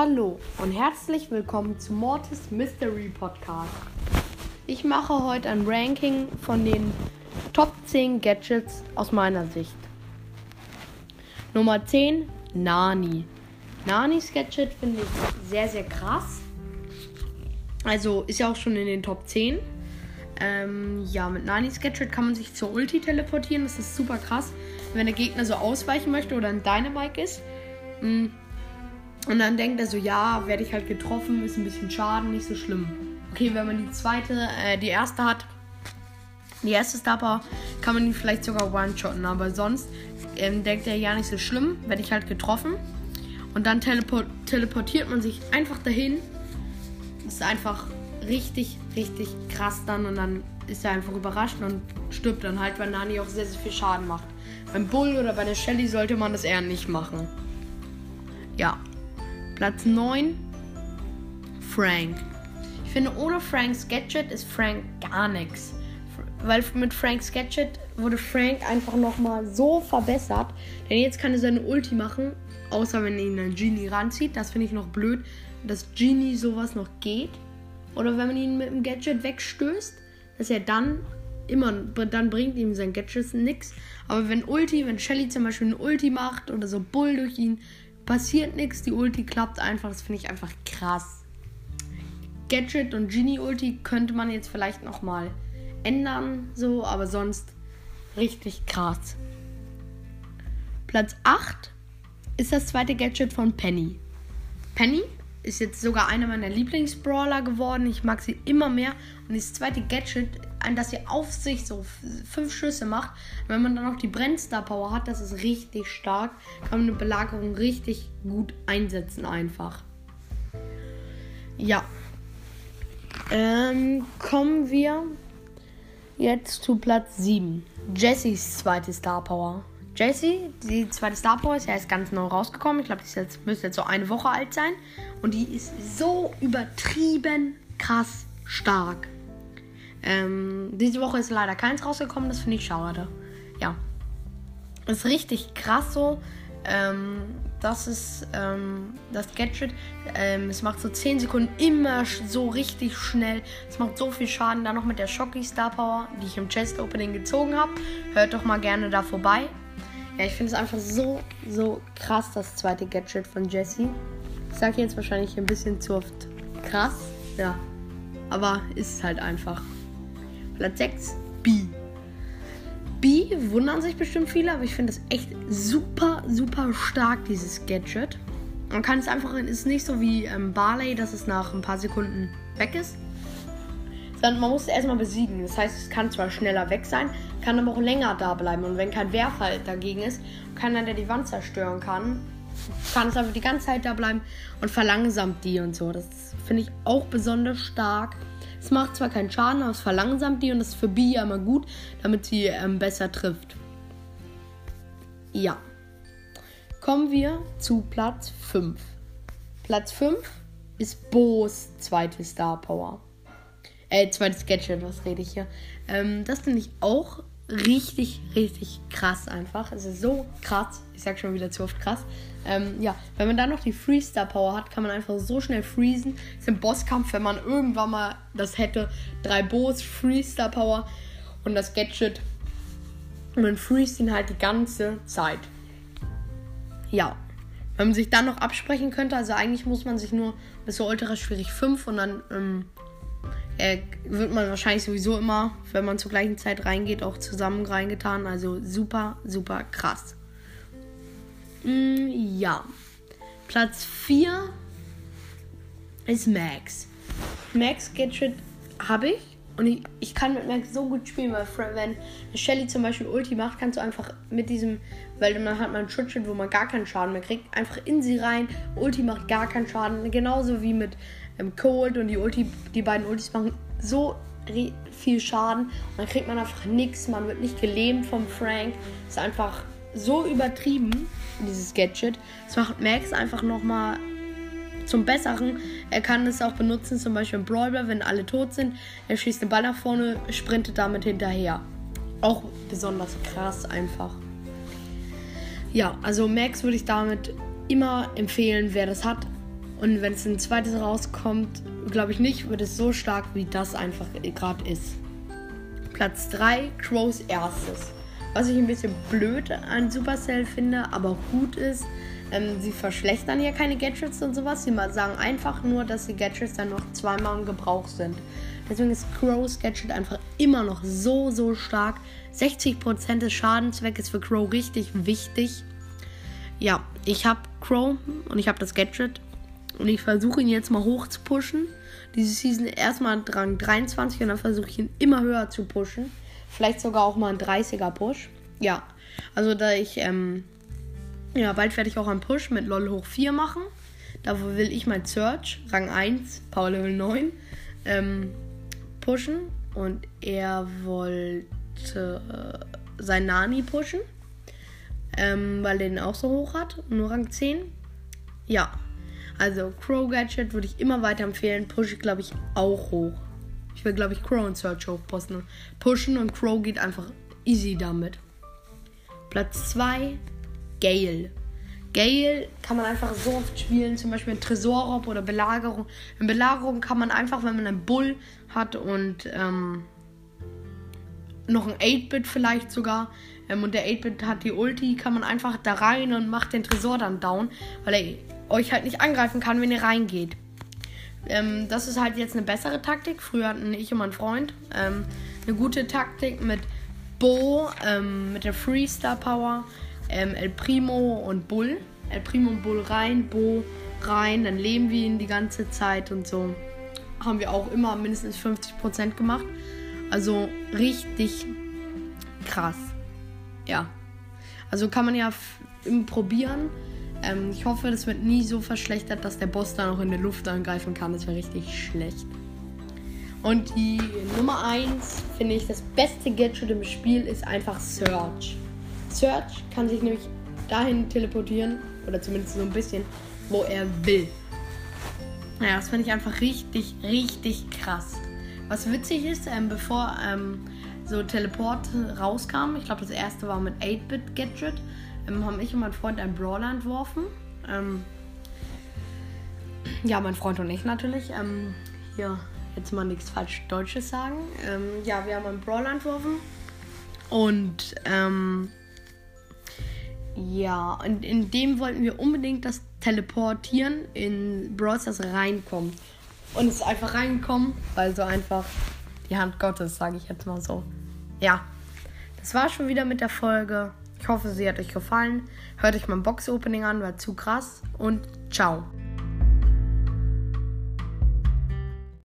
Hallo und herzlich willkommen zu Mortis Mystery Podcast. Ich mache heute ein Ranking von den Top 10 Gadgets aus meiner Sicht. Nummer 10, Nani. Nanis Gadget finde ich sehr, sehr krass. Also ist ja auch schon in den Top 10. Ähm, ja, mit Nanis Gadget kann man sich zur Ulti teleportieren. Das ist super krass. Wenn der Gegner so ausweichen möchte oder ein Dynamite ist. Mh, mm, und dann denkt er so, ja, werde ich halt getroffen, ist ein bisschen Schaden, nicht so schlimm. Okay, wenn man die zweite, äh, die erste hat, die erste Star kann man ihn vielleicht sogar one-shotten. Aber sonst ähm, denkt er ja nicht so schlimm, werde ich halt getroffen. Und dann teleport teleportiert man sich einfach dahin. Ist einfach richtig, richtig krass dann. Und dann ist er einfach überrascht und stirbt dann halt, weil Nani auch sehr, sehr viel Schaden macht. Beim Bull oder bei der Shelly sollte man das eher nicht machen. Ja, Platz 9, Frank. Ich finde, ohne Franks Gadget ist Frank gar nichts. Weil mit Franks Gadget wurde Frank einfach nochmal so verbessert. Denn jetzt kann er seine Ulti machen, außer wenn ihn ein Genie ranzieht. Das finde ich noch blöd, dass Genie sowas noch geht. Oder wenn man ihn mit dem Gadget wegstößt, dass er dann immer, dann bringt ihm sein Gadget nichts. Aber wenn Ulti, wenn Shelly zum Beispiel eine Ulti macht oder so Bull durch ihn passiert nichts, die Ulti klappt einfach. Das finde ich einfach krass. Gadget und Genie Ulti könnte man jetzt vielleicht noch mal ändern, so, aber sonst richtig krass. Platz 8 ist das zweite Gadget von Penny. Penny ist jetzt sogar einer meiner Lieblingsbrawler geworden. Ich mag sie immer mehr. Und das zweite Gadget, an das sie auf sich so fünf Schüsse macht, wenn man dann noch die Brennstar Power hat, das ist richtig stark. Kann man eine Belagerung richtig gut einsetzen einfach. Ja. Ähm, kommen wir jetzt zu Platz 7. Jessys zweite Star Power. Jessie, die zweite Star Power ist ja erst ganz neu rausgekommen. Ich glaube, die jetzt, müsste jetzt so eine Woche alt sein. Und die ist so übertrieben krass stark. Ähm, diese Woche ist leider keins rausgekommen, das finde ich schade. Ja. Ist richtig krass so. Ähm, das ist ähm, das Gadget. Ähm, es macht so 10 Sekunden immer so richtig schnell. Es macht so viel Schaden. Dann noch mit der Shocky Star Power, die ich im Chest Opening gezogen habe. Hört doch mal gerne da vorbei. Ja, ich finde es einfach so, so krass, das zweite Gadget von Jessie. Ich sage jetzt wahrscheinlich ein bisschen zu oft krass, ja. Aber ist halt einfach. Platz 6, B. B wundern sich bestimmt viele, aber ich finde das echt super, super stark, dieses Gadget. Man kann es einfach, ist nicht so wie ähm, Barley, dass es nach ein paar Sekunden weg ist. Sondern man muss es erstmal besiegen. Das heißt, es kann zwar schneller weg sein, kann aber auch länger da bleiben. Und wenn kein Werfer dagegen ist, kann dann der die Wand zerstören kann, kann es einfach die ganze Zeit da bleiben und verlangsamt die und so. Das finde ich auch besonders stark. Es macht zwar keinen Schaden, aber es verlangsamt die und das ist für Bi ja immer gut, damit sie ähm, besser trifft. Ja. Kommen wir zu Platz 5. Platz 5 ist Bo's zweite Star Power. Äh, zweites Gadget, was rede ich hier? Ähm, das finde ich auch richtig, richtig krass einfach. Es ist so krass. Ich sag schon wieder zu oft krass. Ähm, ja, wenn man dann noch die Freestar Power hat, kann man einfach so schnell freezen. Das ist im Bosskampf, wenn man irgendwann mal das hätte. Drei Boos, Freestar Power und das Gadget. Und man freest ihn halt die ganze Zeit. Ja. Wenn man sich dann noch absprechen könnte, also eigentlich muss man sich nur bis so ultra schwierig 5 und dann ähm, äh, wird man wahrscheinlich sowieso immer, wenn man zur gleichen Zeit reingeht, auch zusammen reingetan. Also super, super krass. Mm, ja. Platz 4 ist Max. Max Gadget habe ich. Und ich, ich kann mit Max so gut spielen, weil wenn Shelly zum Beispiel Ulti macht, kannst du einfach mit diesem, weil dann hat man ein Schutzschild, wo man gar keinen Schaden mehr kriegt, einfach in sie rein. Ulti macht gar keinen Schaden. Genauso wie mit ähm, Cold und die Ulti, die beiden Ultis machen so viel Schaden. Und dann kriegt man einfach nichts. Man wird nicht gelähmt vom Frank. Ist einfach so übertrieben, dieses Gadget. Das macht Max einfach nochmal zum Besseren. Er kann es auch benutzen, zum Beispiel im Brawler, wenn alle tot sind. Er schießt den Ball nach vorne, sprintet damit hinterher. Auch besonders krass einfach. Ja, also Max würde ich damit immer empfehlen, wer das hat, Und wenn es ein zweites rauskommt, glaube ich nicht, wird es so stark, wie das einfach gerade ist. Platz 3, Crows erstes. Was ich ein bisschen blöd an Supercell finde, aber gut ist, ähm, sie verschlechtern hier keine Gadgets und sowas. Sie sagen einfach nur, dass die Gadgets dann noch zweimal im Gebrauch sind. Deswegen ist Crows Gadget einfach immer noch so, so stark. 60% des Schadenswegs ist für Crow richtig wichtig. Ja, ich habe Crow und ich habe das Gadget. Und ich versuche ihn jetzt mal hoch zu pushen. Diese Season erstmal Rang 23 und dann versuche ich ihn immer höher zu pushen. Vielleicht sogar auch mal ein 30er Push. Ja, also da ich, ähm, ja, bald werde ich auch einen Push mit LOL hoch 4 machen. Dafür will ich mein Search, Rang 1, Power Level 9, ähm, pushen. Und er wollte äh, sein Nani pushen. Ähm, weil er den auch so hoch hat. Nur Rang 10. Ja, also Crow Gadget würde ich immer weiter empfehlen. Push ich, glaube ich, auch hoch. Ich will, glaube ich, Crow und Search hochposten. Pushen und Crow geht einfach easy damit. Platz 2, Gale. Gale kann man einfach so oft spielen, zum Beispiel in Tresorraub oder Belagerung. In Belagerung kann man einfach, wenn man einen Bull hat und ähm, noch ein 8-Bit vielleicht sogar, ähm, und der 8-Bit hat die Ulti, kann man einfach da rein und macht den Tresor dann down, weil er euch halt nicht angreifen kann, wenn ihr reingeht. Ähm, das ist halt jetzt eine bessere Taktik. Früher hatten ich und mein Freund ähm, eine gute Taktik mit Bo, ähm, mit der Freestar Power, ähm, El Primo und Bull. El Primo und Bull rein, Bo rein, dann leben wir ihn die ganze Zeit und so. Haben wir auch immer mindestens 50% gemacht. Also richtig krass. Ja. Also kann man ja probieren. Ähm, ich hoffe, das wird nie so verschlechtert, dass der Boss da noch in der Luft angreifen kann. Das wäre richtig schlecht. Und die Nummer 1, finde ich, das beste Gadget im Spiel ist einfach Search. Search kann sich nämlich dahin teleportieren, oder zumindest so ein bisschen, wo er will. Naja, das finde ich einfach richtig, richtig krass. Was witzig ist, ähm, bevor ähm, so Teleport rauskam, ich glaube, das erste war mit 8-Bit Gadget, ähm, haben ich und mein Freund einen Brawler entworfen. Ähm, ja, mein Freund und ich natürlich. Ähm, hier jetzt mal nichts falsch Deutsches sagen. Ähm, ja, wir haben einen Brawler entworfen. Und ähm, ja, und in dem wollten wir unbedingt das Teleportieren in Brawl Stars reinkommen. Und es einfach reingekommen, weil so einfach die Hand Gottes, sage ich jetzt mal so. Ja, das war schon wieder mit der Folge. Ich hoffe, sie hat euch gefallen. Hört euch mein Box-Opening an, war zu krass. Und ciao.